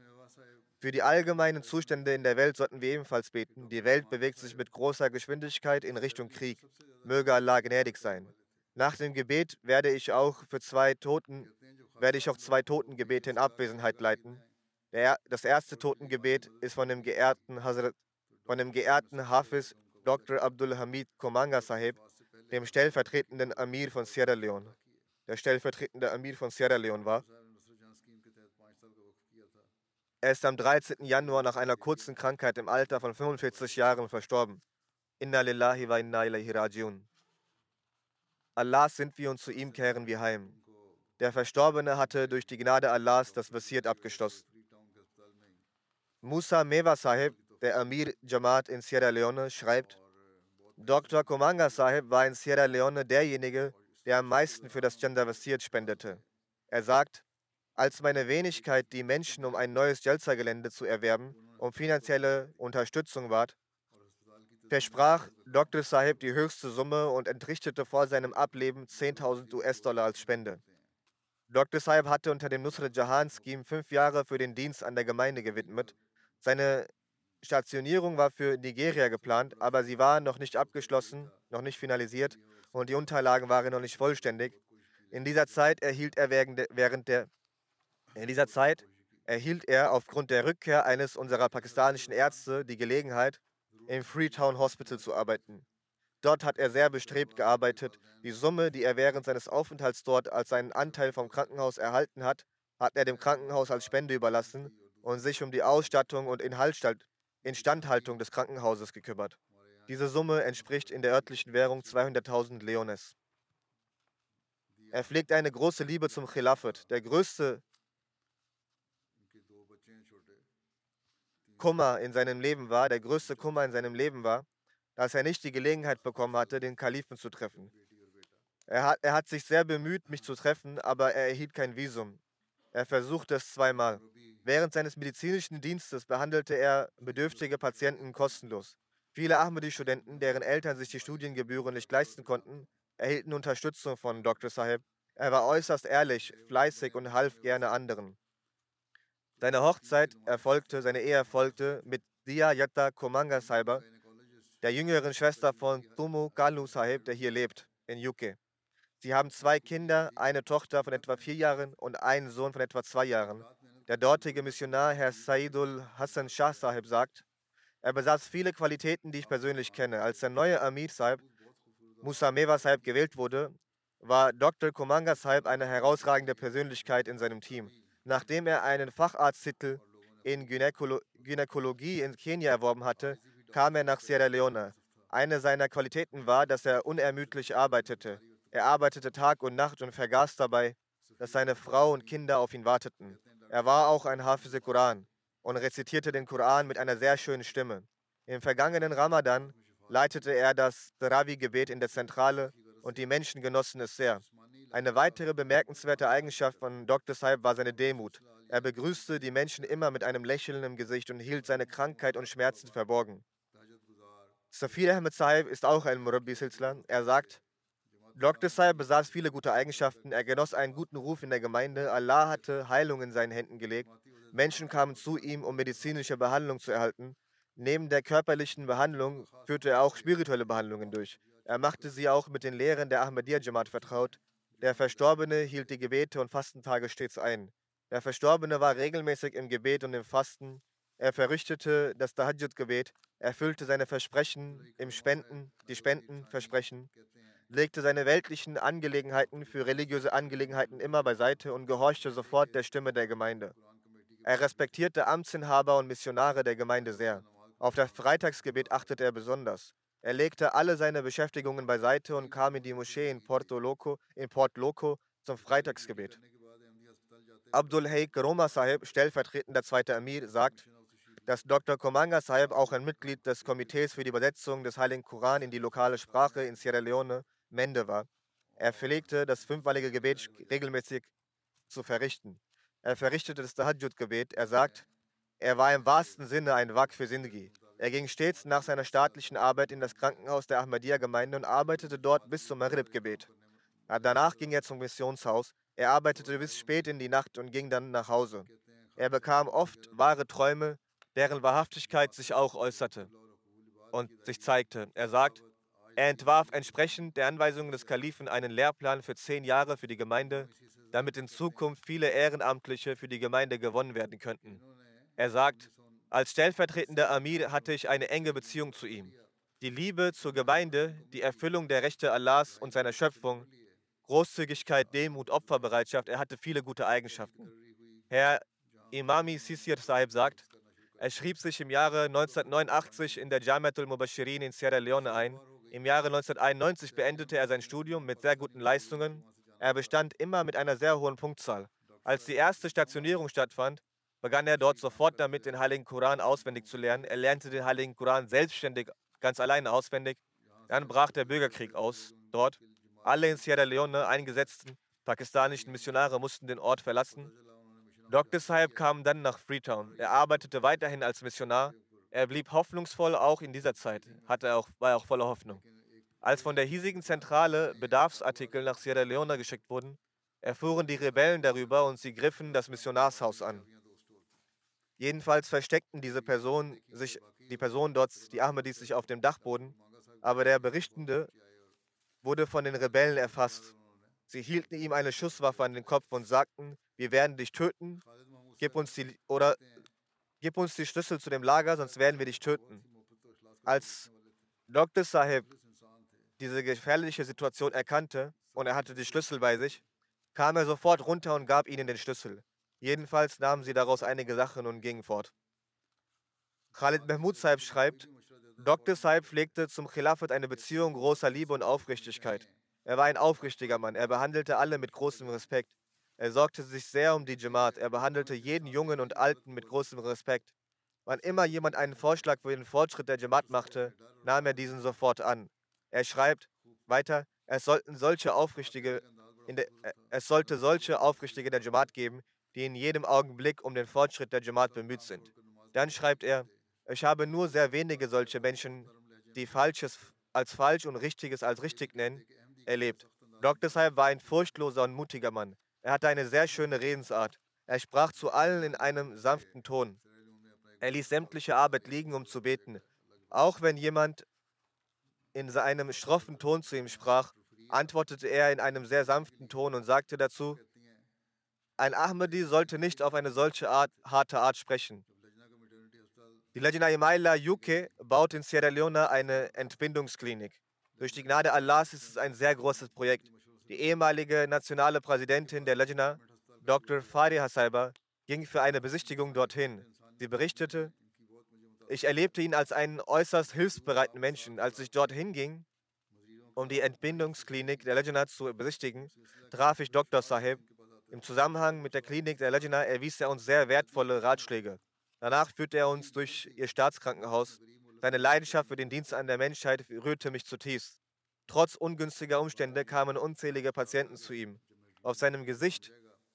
Für die allgemeinen Zustände in der Welt sollten wir ebenfalls beten. Die Welt bewegt sich mit großer Geschwindigkeit in Richtung Krieg. Möge Allah gnädig sein. Nach dem Gebet werde ich auch für zwei Toten werde ich auch zwei Totengebete in Abwesenheit leiten. Der, das erste Totengebet ist von dem geehrten Hazrat, von dem geehrten Hafiz Dr. Abdul Hamid Komanga Sahib, dem stellvertretenden Amir von Sierra Leone. Der stellvertretende Amir von Sierra Leone war. Er ist am 13. Januar nach einer kurzen Krankheit im Alter von 45 Jahren verstorben. Inna lillahi wa inna ilaihi rajiun. Allah sind wir und zu ihm kehren wir heim. Der Verstorbene hatte durch die Gnade Allahs das Wasiert abgeschlossen. Musa Meva Sahib, der Amir Jamaat in Sierra Leone, schreibt, Dr. Komanga Sahib war in Sierra Leone derjenige, der am meisten für das Gender Wasiert spendete. Er sagt, als meine Wenigkeit die Menschen um ein neues Jalsa-Gelände zu erwerben, um finanzielle Unterstützung bat, versprach Dr. Sahib die höchste Summe und entrichtete vor seinem Ableben 10.000 US-Dollar als Spende. Dr. Saib hatte unter dem Nusrat Jahan-Scheme fünf Jahre für den Dienst an der Gemeinde gewidmet. Seine Stationierung war für Nigeria geplant, aber sie war noch nicht abgeschlossen, noch nicht finalisiert und die Unterlagen waren noch nicht vollständig. In dieser Zeit erhielt er während der in dieser Zeit erhielt er aufgrund der Rückkehr eines unserer pakistanischen Ärzte die Gelegenheit, im Freetown Hospital zu arbeiten. Dort hat er sehr bestrebt gearbeitet. Die Summe, die er während seines Aufenthalts dort als seinen Anteil vom Krankenhaus erhalten hat, hat er dem Krankenhaus als Spende überlassen und sich um die Ausstattung und Instandhaltung des Krankenhauses gekümmert. Diese Summe entspricht in der örtlichen Währung 200.000 Leones. Er pflegt eine große Liebe zum Khilafat. Der größte Kummer in seinem Leben war, der größte Kummer in seinem Leben war, dass er nicht die Gelegenheit bekommen hatte, den Kalifen zu treffen. Er hat, er hat sich sehr bemüht, mich zu treffen, aber er erhielt kein Visum. Er versuchte es zweimal. Während seines medizinischen Dienstes behandelte er bedürftige Patienten kostenlos. Viele Ahmadi-Studenten, deren Eltern sich die Studiengebühren nicht leisten konnten, erhielten Unterstützung von Dr. Sahib. Er war äußerst ehrlich, fleißig und half gerne anderen. Seine Hochzeit erfolgte, seine Ehe erfolgte mit Dia Yatta Komanga Saiba, der jüngeren Schwester von Tumu Kalu Sahib, der hier lebt, in UK. Sie haben zwei Kinder, eine Tochter von etwa vier Jahren und einen Sohn von etwa zwei Jahren. Der dortige Missionar, Herr Saidul Hassan Shah Sahib, sagt, er besaß viele Qualitäten, die ich persönlich kenne. Als der neue Amir Sahib, Musa Meva Sahib, gewählt wurde, war Dr. Komanga Sahib eine herausragende Persönlichkeit in seinem Team. Nachdem er einen Facharzttitel in Gynäkolo Gynäkologie in Kenia erworben hatte, kam er nach Sierra Leone. Eine seiner Qualitäten war, dass er unermüdlich arbeitete. Er arbeitete Tag und Nacht und vergaß dabei, dass seine Frau und Kinder auf ihn warteten. Er war auch ein Hafiz Koran und rezitierte den Koran mit einer sehr schönen Stimme. Im vergangenen Ramadan leitete er das Tarawi-Gebet in der Zentrale und die Menschen genossen es sehr. Eine weitere bemerkenswerte Eigenschaft von Dr. Saib war seine Demut. Er begrüßte die Menschen immer mit einem Lächeln im Gesicht und hielt seine Krankheit und Schmerzen verborgen. Safir Ahmed Sahib ist auch ein Murabbi Silsla. Er sagt, Sahib besaß viele gute Eigenschaften. Er genoss einen guten Ruf in der Gemeinde. Allah hatte Heilung in seinen Händen gelegt. Menschen kamen zu ihm, um medizinische Behandlung zu erhalten. Neben der körperlichen Behandlung führte er auch spirituelle Behandlungen durch. Er machte sie auch mit den Lehren der Ahmadiyya Jamaat vertraut. Der Verstorbene hielt die Gebete und Fastentage stets ein. Der Verstorbene war regelmäßig im Gebet und im Fasten. Er verrichtete das Tahajjud-Gebet, erfüllte seine Versprechen im Spenden, die Spendenversprechen, legte seine weltlichen Angelegenheiten für religiöse Angelegenheiten immer beiseite und gehorchte sofort der Stimme der Gemeinde. Er respektierte Amtsinhaber und Missionare der Gemeinde sehr. Auf das Freitagsgebet achtete er besonders. Er legte alle seine Beschäftigungen beiseite und kam in die Moschee in Porto Loco, in Port Loco zum Freitagsgebet. Abdul Haik Roma Sahib, stellvertretender zweiter Amir, sagt, dass Dr. Komanga Sahib auch ein Mitglied des Komitees für die Übersetzung des Heiligen Koran in die lokale Sprache in Sierra Leone, Mende, war. Er pflegte das fünfmalige Gebet regelmäßig zu verrichten. Er verrichtete das Tahajjud-Gebet. Er sagt, er war im wahrsten Sinne ein Wak für Sindhi. Er ging stets nach seiner staatlichen Arbeit in das Krankenhaus der Ahmadiyya-Gemeinde und arbeitete dort bis zum Maghrib-Gebet. Danach ging er zum Missionshaus. Er arbeitete bis spät in die Nacht und ging dann nach Hause. Er bekam oft wahre Träume, deren Wahrhaftigkeit sich auch äußerte und sich zeigte. Er sagt, er entwarf entsprechend der Anweisungen des Kalifen einen Lehrplan für zehn Jahre für die Gemeinde, damit in Zukunft viele Ehrenamtliche für die Gemeinde gewonnen werden könnten. Er sagt, als stellvertretender Amir hatte ich eine enge Beziehung zu ihm. Die Liebe zur Gemeinde, die Erfüllung der Rechte Allahs und seiner Schöpfung, Großzügigkeit, Demut, Opferbereitschaft, er hatte viele gute Eigenschaften. Herr Imami Sisir Sahib sagt, er schrieb sich im Jahre 1989 in der Jamiatul Mubashirin in Sierra Leone ein. Im Jahre 1991 beendete er sein Studium mit sehr guten Leistungen. Er bestand immer mit einer sehr hohen Punktzahl. Als die erste Stationierung stattfand, begann er dort sofort damit, den Heiligen Koran auswendig zu lernen. Er lernte den Heiligen Koran selbstständig, ganz alleine auswendig. Dann brach der Bürgerkrieg aus dort. Alle in Sierra Leone eingesetzten pakistanischen Missionare mussten den Ort verlassen. Dr. Saib kam dann nach Freetown. Er arbeitete weiterhin als Missionar. Er blieb hoffnungsvoll auch in dieser Zeit, hatte auch, war auch voller Hoffnung. Als von der hiesigen Zentrale Bedarfsartikel nach Sierra Leone geschickt wurden, erfuhren die Rebellen darüber und sie griffen das Missionarshaus an. Jedenfalls versteckten diese Personen sich, die Personen dort, die Ahmadis, sich auf dem Dachboden, aber der Berichtende wurde von den Rebellen erfasst. Sie hielten ihm eine Schusswaffe an den Kopf und sagten, wir werden dich töten, gib uns die, oder gib uns die Schlüssel zu dem Lager, sonst werden wir dich töten. Als Dr. Sahib diese gefährliche Situation erkannte und er hatte die Schlüssel bei sich, kam er sofort runter und gab ihnen den Schlüssel. Jedenfalls nahmen sie daraus einige Sachen und gingen fort. Khalid Mahmoud Saib schreibt, Dr. Saib pflegte zum Khilafat eine Beziehung großer Liebe und Aufrichtigkeit. Er war ein aufrichtiger Mann. Er behandelte alle mit großem Respekt. Er sorgte sich sehr um die Jamaat. Er behandelte jeden Jungen und Alten mit großem Respekt. Wann immer jemand einen Vorschlag für den Fortschritt der Jamaat machte, nahm er diesen sofort an. Er schreibt weiter, es sollten solche aufrichtige der, äh, es sollte solche Aufrichtige der Jamaat geben, die in jedem Augenblick um den Fortschritt der Jamaat bemüht sind. Dann schreibt er, ich habe nur sehr wenige solche Menschen, die Falsches als falsch und Richtiges als richtig nennen, erlebt. Dr. Saib war ein furchtloser und mutiger Mann. Er hatte eine sehr schöne Redensart. Er sprach zu allen in einem sanften Ton. Er ließ sämtliche Arbeit liegen, um zu beten. Auch wenn jemand in seinem schroffen Ton zu ihm sprach, antwortete er in einem sehr sanften Ton und sagte dazu, ein Ahmadi sollte nicht auf eine solche Art, harte Art sprechen. Die Lajna Imaila UK baut in Sierra Leone eine Entbindungsklinik. Durch die Gnade Allahs ist es ein sehr großes Projekt. Die ehemalige nationale Präsidentin der Lajna, Dr. Fadi Hasaiba, ging für eine Besichtigung dorthin. Sie berichtete, ich erlebte ihn als einen äußerst hilfsbereiten Menschen. Als ich dorthin ging, um die Entbindungsklinik der Lajna zu besichtigen, traf ich Dr. Sahib. Im Zusammenhang mit der Klinik der Lajna erwies er uns sehr wertvolle Ratschläge. Danach führte er uns durch ihr Staatskrankenhaus. Seine Leidenschaft für den Dienst an der Menschheit rührte mich zutiefst. Trotz ungünstiger Umstände kamen unzählige Patienten zu ihm. Auf seinem Gesicht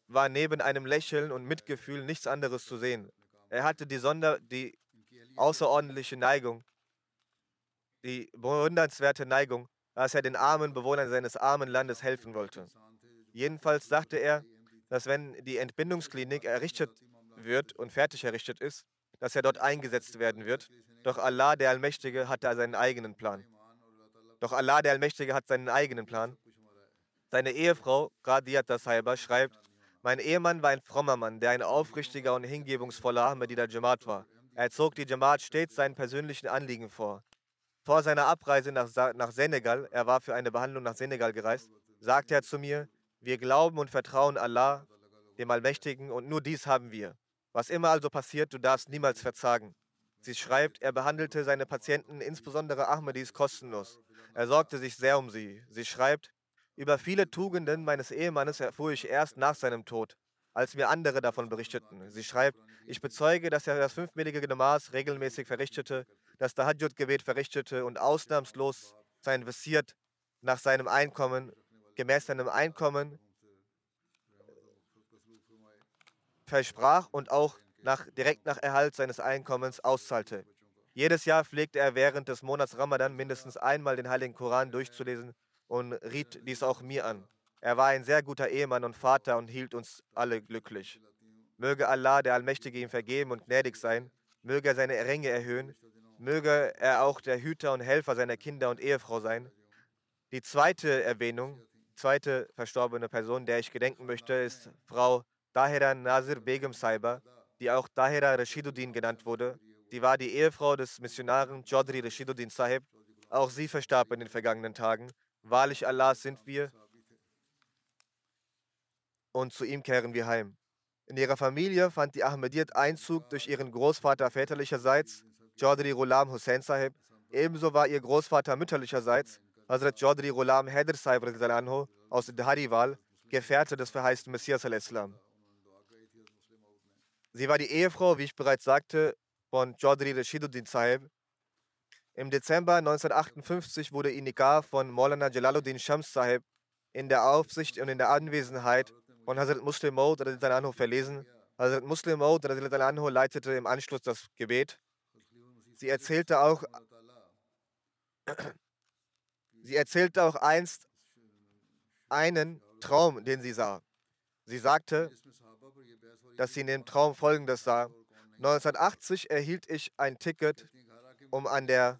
war neben einem Lächeln und Mitgefühl nichts anderes zu sehen. Er hatte die, Sonder die außerordentliche Neigung, die bewundernswerte Neigung, dass er den armen Bewohnern seines armen Landes helfen wollte. Jedenfalls dachte er, dass wenn die Entbindungsklinik errichtet wird und fertig errichtet ist, dass er dort eingesetzt werden wird. Doch Allah, der Allmächtige, hat da seinen eigenen Plan. Doch Allah, der Allmächtige, hat seinen eigenen Plan. Seine Ehefrau, Radiyat Saiba, schreibt, mein Ehemann war ein frommer Mann, der ein aufrichtiger und hingebungsvoller Ahmadida Jamaat war. Er zog die Jamaat stets seinen persönlichen Anliegen vor. Vor seiner Abreise nach, nach Senegal, er war für eine Behandlung nach Senegal gereist, sagte er zu mir, wir glauben und vertrauen Allah, dem Allmächtigen, und nur dies haben wir. Was immer also passiert, du darfst niemals verzagen. Sie schreibt, er behandelte seine Patienten, insbesondere Ahmadis, kostenlos. Er sorgte sich sehr um sie. Sie schreibt, über viele Tugenden meines Ehemannes erfuhr ich erst nach seinem Tod. als mir andere davon berichteten. Sie schreibt, ich bezeuge, dass er das fünfmäßige Namas regelmäßig verrichtete, das Tahajjud-Gebet verrichtete und ausnahmslos sein Visiert nach seinem Einkommen, gemäß seinem Einkommen, versprach und auch nach, direkt nach Erhalt seines Einkommens auszahlte. Jedes Jahr pflegte er während des Monats Ramadan mindestens einmal den Heiligen Koran durchzulesen und riet dies auch mir an. Er war ein sehr guter Ehemann und Vater und hielt uns alle glücklich. Möge Allah, der Allmächtige, ihm vergeben und gnädig sein. Möge er seine Ränge erhöhen. Möge er auch der Hüter und Helfer seiner Kinder und Ehefrau sein. Die zweite Erwähnung, zweite verstorbene Person, der ich gedenken möchte, ist Frau Tahira Nazir Begum Saiba, die auch Tahira Rashiduddin genannt wurde. Sie war die Ehefrau des Missionaren Chaudhry Rashiduddin Sahib. Auch sie verstarb in den vergangenen Tagen. Wahrlich Allah sind wir und zu ihm kehren wir heim. In ihrer Familie fand die Ahmediyyat Einzug durch ihren Großvater väterlicherseits, Chaudhry Ghulam Hussain Sahib. Ebenso war ihr Großvater mütterlicherseits, Hazrat Chaudhry Ghulam Haider Sahib aus Dhariwal, Gefährte des verheißten Messias al-Islam. Sie war die Ehefrau, wie ich bereits sagte, von Chaudhry Rashiduddin Sahib. Im Dezember 1958 wurde ihr Nikah von Maulana Jalaluddin Shams Sahib in der Aufsicht und in der Anwesenheit von Hazrat Muslim Maud verlesen. Hazrat Muslim Maud leitete im Anschluss das Gebet. Sie erzählte auch, sie erzählte auch einst einen Traum, den sie sah. Sie sagte, dass sie in dem Traum Folgendes sah. 1980 erhielt ich ein Ticket, um an der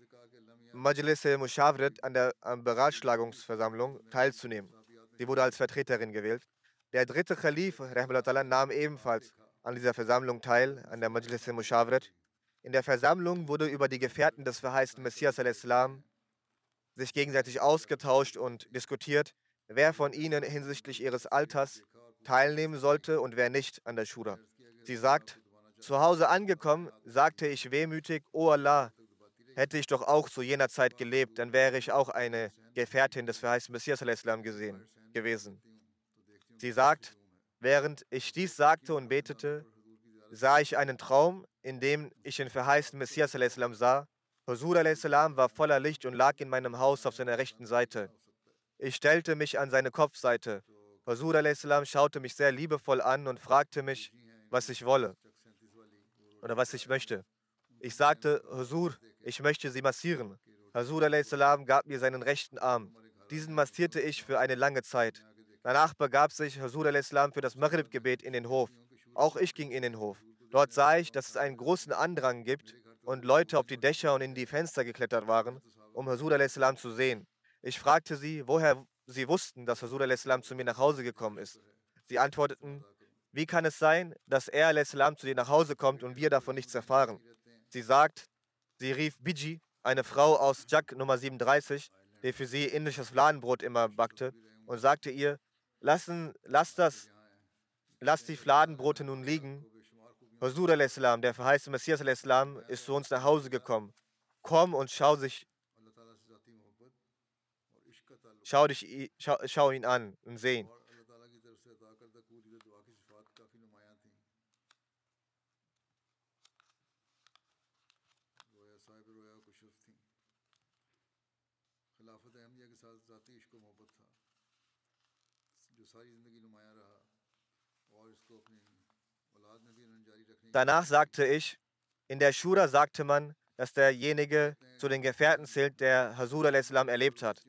Majlis Mushavrit, an der Beratschlagungsversammlung teilzunehmen. Sie wurde als Vertreterin gewählt. Der dritte Khalif nahm ebenfalls an dieser Versammlung teil, an der Majlis Mushavrat. In der Versammlung wurde über die Gefährten des verheißten Messias al-Islam sich gegenseitig ausgetauscht und diskutiert, wer von ihnen hinsichtlich ihres Alters teilnehmen sollte und wer nicht an der Shura. Sie sagt, zu Hause angekommen, sagte ich wehmütig, O Allah, hätte ich doch auch zu jener Zeit gelebt, dann wäre ich auch eine Gefährtin des verheißten Messias al-Islam gewesen. Sie sagt, während ich dies sagte und betete, sah ich einen Traum, in dem ich den verheißten Messias sah. Husur war voller Licht und lag in meinem Haus auf seiner rechten Seite. Ich stellte mich an seine Kopfseite. Husur schaute mich sehr liebevoll an und fragte mich, was ich wolle oder was ich möchte. Ich sagte, Husur, ich möchte Sie massieren. Husur gab mir seinen rechten Arm. Diesen massierte ich für eine lange Zeit. Danach begab sich Hasur al-Islam für das Maghrib-Gebet in den Hof. Auch ich ging in den Hof. Dort sah ich, dass es einen großen Andrang gibt und Leute auf die Dächer und in die Fenster geklettert waren, um Hasur al-Islam zu sehen. Ich fragte sie, woher sie wussten, dass Hasur al-Islam zu mir nach Hause gekommen ist. Sie antworteten, wie kann es sein, dass er al-Islam zu dir nach Hause kommt und wir davon nichts erfahren? Sie sagt, sie rief Biji, eine Frau aus Jak Nummer 37, die für sie indisches Fladenbrot immer backte, und sagte ihr, Lassen, lass, das, lass die Fladenbrote nun liegen. Husur al-Islam, der verheißte Messias al-Islam, ist zu uns nach Hause gekommen. Komm und schau, sich, schau, dich, schau, schau ihn an und sehen. Danach sagte ich, in der Shura sagte man, dass derjenige zu den Gefährten zählt, der Hasur al-Islam erlebt hat.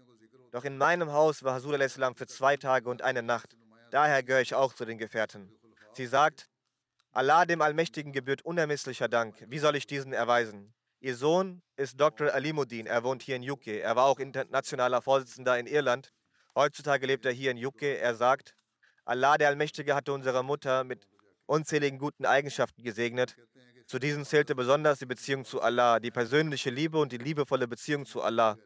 Doch in meinem Haus war Hasur al-Islam für zwei Tage und eine Nacht. Daher gehöre ich auch zu den Gefährten. Sie sagt, Allah dem Allmächtigen gebührt unermesslicher Dank. Wie soll ich diesen erweisen? Ihr Sohn ist Dr. Alimuddin. Er wohnt hier in UK. Er war auch internationaler Vorsitzender in Irland. Heutzutage lebt er hier in UK. Er sagt, Allah der Allmächtige hatte unsere Mutter mit unzähligen guten Eigenschaften gesegnet. Zu diesen zählte besonders die Beziehung zu Allah, die persönliche Liebe und die liebevolle Beziehung zu Allah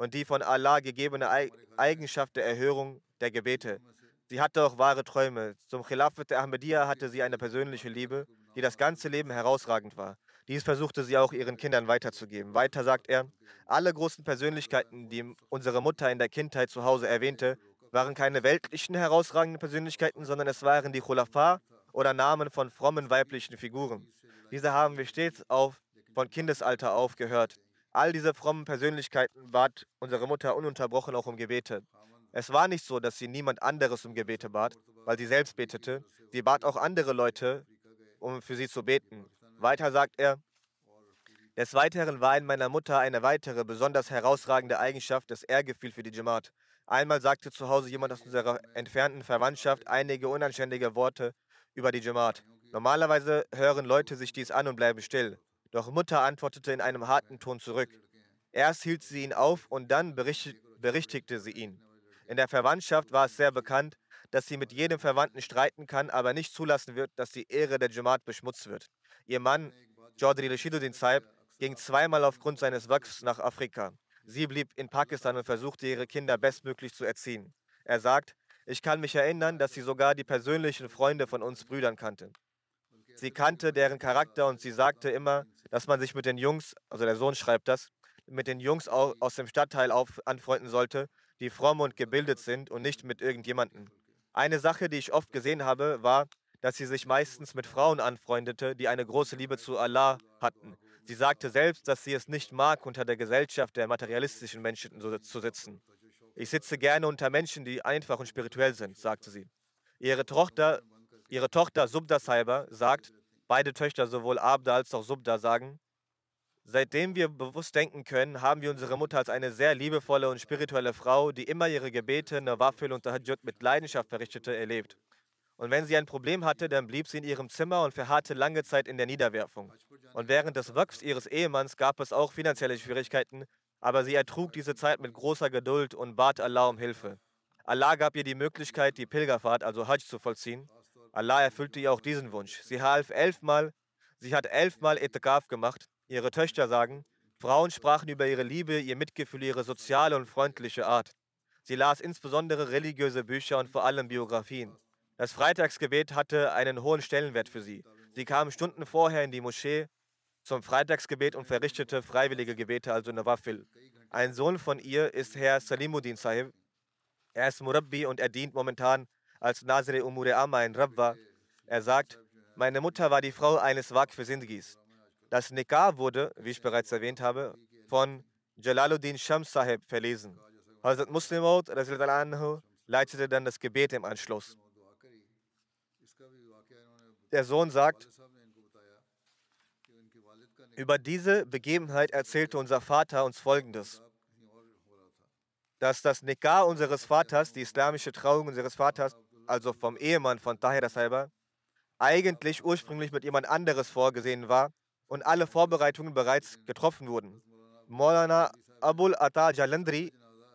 und die von Allah gegebene Eigenschaft der Erhörung der Gebete. Sie hatte auch wahre Träume. Zum Khilafat der Ahmadiyya hatte sie eine persönliche Liebe, die das ganze Leben herausragend war. Dies versuchte sie auch ihren Kindern weiterzugeben. Weiter sagt er, alle großen Persönlichkeiten, die unsere Mutter in der Kindheit zu Hause erwähnte, waren keine weltlichen herausragenden Persönlichkeiten, sondern es waren die Khulafa oder Namen von frommen weiblichen Figuren. Diese haben wir stets auf, von Kindesalter auf gehört. All diese frommen Persönlichkeiten bat unsere Mutter ununterbrochen auch um Gebete. Es war nicht so, dass sie niemand anderes um Gebete bat, weil sie selbst betete. Sie bat auch andere Leute, um für sie zu beten. Weiter sagt er, des Weiteren war in meiner Mutter eine weitere, besonders herausragende Eigenschaft das Ehrgefühl für die Jamaat. Einmal sagte zu Hause jemand aus unserer entfernten Verwandtschaft einige unanständige Worte über die Jamaat. Normalerweise hören Leute sich dies an und bleiben still. Doch Mutter antwortete in einem harten Ton zurück. Erst hielt sie ihn auf und dann berichtigte sie ihn. In der Verwandtschaft war es sehr bekannt, dass sie mit jedem Verwandten streiten kann, aber nicht zulassen wird, dass die Ehre der Jamaat beschmutzt wird. Ihr Mann, Jodri Rashiduddin Saib, ging zweimal aufgrund seines Wachs nach Afrika. Sie blieb in Pakistan und versuchte, ihre Kinder bestmöglich zu erziehen. Er sagt, ich kann mich erinnern, dass sie sogar die persönlichen Freunde von uns Brüdern kannte. Sie kannte deren Charakter und sie sagte immer, dass man sich mit den Jungs, also der Sohn schreibt das, mit den Jungs aus dem Stadtteil auf, anfreunden sollte, die fromm und gebildet sind und nicht mit irgendjemandem. Eine Sache, die ich oft gesehen habe, war, dass sie sich meistens mit Frauen anfreundete, die eine große Liebe zu Allah hatten. Sie sagte selbst, dass sie es nicht mag, unter der Gesellschaft der materialistischen Menschen zu sitzen. Ich sitze gerne unter Menschen, die einfach und spirituell sind, sagte sie. Ihre Tochter, ihre Tochter Subda Saiba sagt, beide Töchter, sowohl Abda als auch Subda, sagen, Seitdem wir bewusst denken können, haben wir unsere Mutter als eine sehr liebevolle und spirituelle Frau, die immer ihre Gebete, Nawafil und Tahajjud mit Leidenschaft verrichtete, erlebt. Und wenn sie ein Problem hatte, dann blieb sie in ihrem Zimmer und verharrte lange Zeit in der Niederwerfung. Und während des Wachs ihres Ehemanns gab es auch finanzielle Schwierigkeiten, aber sie ertrug diese Zeit mit großer Geduld und bat Allah um Hilfe. Allah gab ihr die Möglichkeit, die Pilgerfahrt, also Hajj, zu vollziehen. Allah erfüllte ihr auch diesen Wunsch. Sie half elfmal, sie hat elfmal Etikaf gemacht. Ihre Töchter sagen, Frauen sprachen über ihre Liebe, ihr Mitgefühl, ihre soziale und freundliche Art. Sie las insbesondere religiöse Bücher und vor allem Biografien. Das Freitagsgebet hatte einen hohen Stellenwert für sie. Sie kam Stunden vorher in die Moschee zum Freitagsgebet und verrichtete freiwillige Gebete, also Nawafil. Ein Sohn von ihr ist Herr Salimuddin Sahib. Er ist Murabbi und er dient momentan als Nazire Umure Amma in Rabwa. Er sagt, meine Mutter war die Frau eines Waqf Sindgis. Das Nikah wurde, wie ich bereits erwähnt habe, von Jalaluddin Shams Sahib verlesen. Hazrat Muslim leitete dann das Gebet im Anschluss. Der Sohn sagt, über diese Begebenheit erzählte unser Vater uns Folgendes, dass das Nikah unseres Vaters, die islamische Trauung unseres Vaters, also vom Ehemann von Tahir Saiba, eigentlich ursprünglich mit jemand anderes vorgesehen war und alle Vorbereitungen bereits getroffen wurden. Maulana Abul Atta Jalandri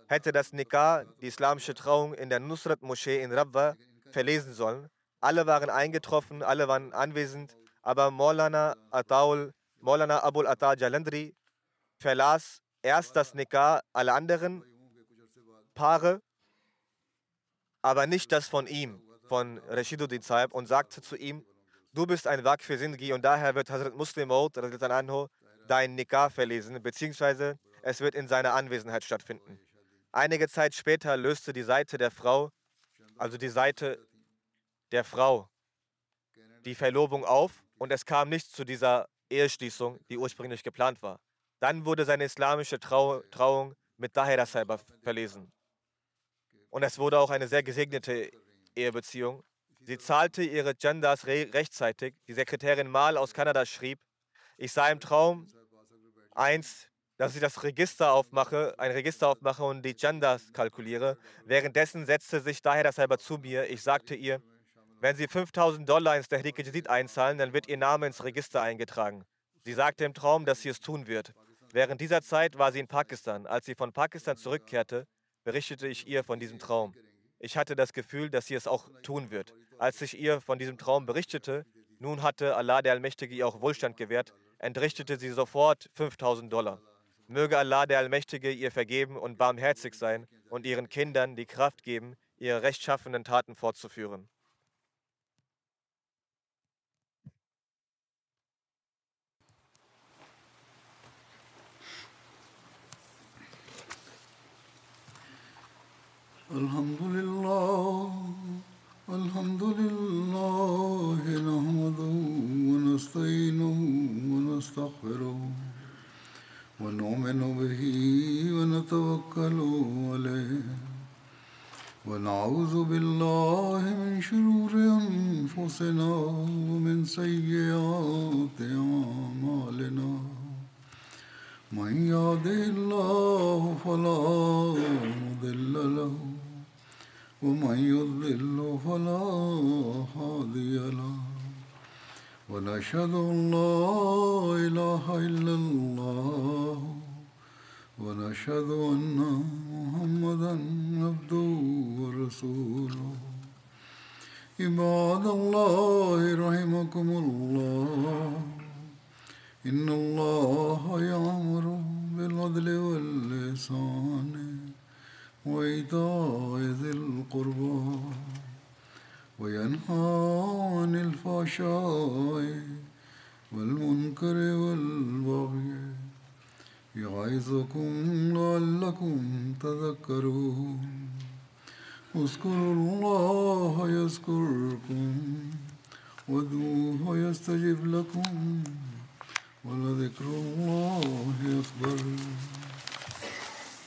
hätte das Nikah, die islamische Trauung, in der Nusrat Moschee in Rabwa verlesen sollen, alle waren eingetroffen, alle waren anwesend, aber Maulana, Ataul, Maulana Abul Atta Jalandri verlas erst das Nikah aller anderen Paare, aber nicht das von ihm, von Rashiduddin Saib, und sagte zu ihm, du bist ein Waq für Sindgi und daher wird Hazrat Muslim Maud dein Nikah verlesen, beziehungsweise es wird in seiner Anwesenheit stattfinden. Einige Zeit später löste die Seite der Frau, also die Seite der Frau die Verlobung auf und es kam nicht zu dieser Eheschließung, die ursprünglich geplant war. Dann wurde seine islamische Trau Trauung mit Dahira Saiba verlesen. Und es wurde auch eine sehr gesegnete Ehebeziehung. Sie zahlte ihre Genders re rechtzeitig. Die Sekretärin Mal aus Kanada schrieb, ich sah im Traum eins, dass ich das Register aufmache, ein Register aufmache und die Genders kalkuliere. Währenddessen setzte sich Dahira Saiba zu mir. Ich sagte ihr, wenn Sie 5000 Dollar ins Tehrik Jadid einzahlen, dann wird Ihr Name ins Register eingetragen. Sie sagte im Traum, dass sie es tun wird. Während dieser Zeit war sie in Pakistan. Als sie von Pakistan zurückkehrte, berichtete ich ihr von diesem Traum. Ich hatte das Gefühl, dass sie es auch tun wird. Als ich ihr von diesem Traum berichtete, nun hatte Allah der Allmächtige ihr auch Wohlstand gewährt, entrichtete sie sofort 5000 Dollar. Möge Allah der Allmächtige ihr vergeben und barmherzig sein und ihren Kindern die Kraft geben, ihre rechtschaffenden Taten fortzuführen. الحمد